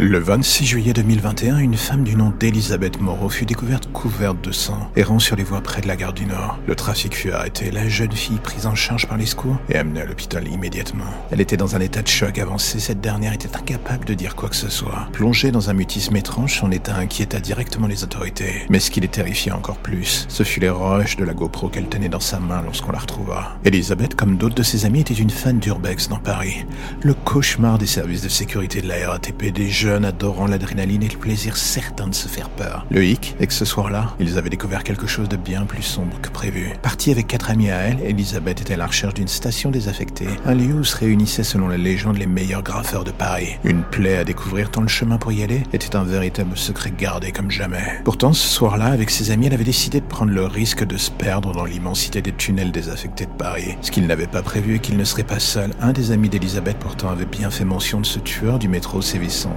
Le 26 juillet 2021, une femme du nom d'Elisabeth Moreau fut découverte couverte de sang, errant sur les voies près de la gare du Nord. Le trafic fut arrêté, la jeune fille prise en charge par les secours et amenée à l'hôpital immédiatement. Elle était dans un état de choc avancé, cette dernière était incapable de dire quoi que ce soit. Plongée dans un mutisme étrange, son état inquiéta directement les autorités. Mais ce qui les terrifiait encore plus, ce fut les roches de la GoPro qu'elle tenait dans sa main lorsqu'on la retrouva. Elisabeth, comme d'autres de ses amis, était une fan d'Urbex dans Paris. Le cauchemar des services de sécurité de la RATP des adorant l'adrénaline et le plaisir certain de se faire peur. Le hic est que ce soir-là, ils avaient découvert quelque chose de bien plus sombre que prévu. Partie avec quatre amis à elle, Elisabeth était à la recherche d'une station désaffectée, un lieu où se réunissaient selon la légende les meilleurs graffeurs de Paris. Une plaie à découvrir tant le chemin pour y aller était un véritable secret gardé comme jamais. Pourtant, ce soir-là, avec ses amis, elle avait décidé de prendre le risque de se perdre dans l'immensité des tunnels désaffectés de Paris. Ce qu'il n'avait pas prévu est qu'il ne serait pas seul. Un des amis d'Elisabeth pourtant avait bien fait mention de ce tueur du métro sévissant.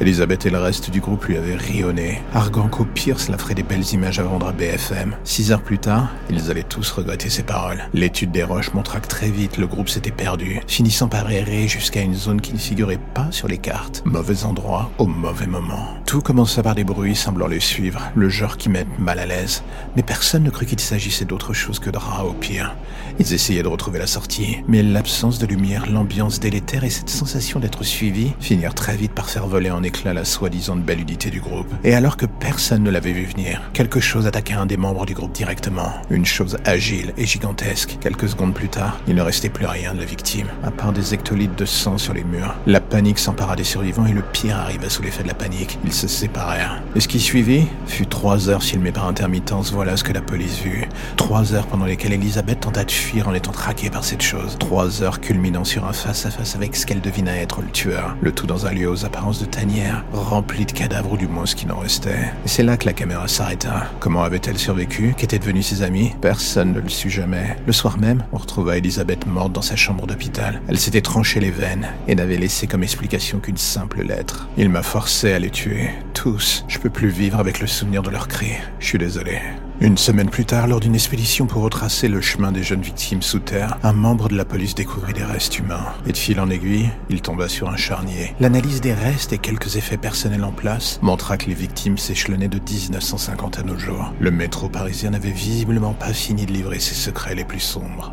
Elisabeth et le reste du groupe lui avaient rionné, arguant qu'au pire cela ferait des belles images à vendre à BFM. Six heures plus tard, ils allaient tous regretter ces paroles. L'étude des roches montra que très vite le groupe s'était perdu, finissant par errer jusqu'à une zone qui ne figurait pas sur les cartes. Mauvais endroit au mauvais moment. Tout commença par des bruits semblant les suivre, le genre qui met mal à l'aise. Mais personne ne crut qu'il s'agissait d'autre chose que de rats au pire. Ils essayaient de retrouver la sortie, mais l'absence de lumière, l'ambiance délétère et cette sensation d'être suivi finirent très vite par faire en éclat la soi-disant belle unité du groupe. Et alors que personne ne l'avait vu venir, quelque chose attaqua un des membres du groupe directement. Une chose agile et gigantesque. Quelques secondes plus tard, il ne restait plus rien de la victime, à part des hectolitres de sang sur les murs. La panique s'empara des survivants et le pire arriva sous l'effet de la panique. Ils se séparèrent. Et ce qui suivit fut trois heures filmées par intermittence. Voilà ce que la police vit. Trois heures pendant lesquelles Elisabeth tenta de fuir en étant traquée par cette chose. Trois heures culminant sur un face-à-face avec ce qu'elle devina être le tueur. Le tout dans un lieu aux apparences de tanière, remplie de cadavres ou du moins ce qui n'en restait. Et c'est là que la caméra s'arrêta. Comment avait-elle survécu? Qu'étaient devenus ses amis? Personne ne le sut jamais. Le soir même, on retrouva Elisabeth morte dans sa chambre d'hôpital. Elle s'était tranché les veines et n'avait laissé comme explication qu'une simple lettre. Il m'a forcé à les tuer. Tous. Je peux plus vivre avec le souvenir de leurs cris. Je suis désolé. Une semaine plus tard, lors d'une expédition pour retracer le chemin des jeunes victimes sous terre, un membre de la police découvrit des restes humains. Et de fil en aiguille, il tomba sur un charnier. L'analyse des restes et quelques effets personnels en place montra que les victimes s'échelonnaient de 1950 à nos jours. Le métro parisien n'avait visiblement pas fini de livrer ses secrets les plus sombres.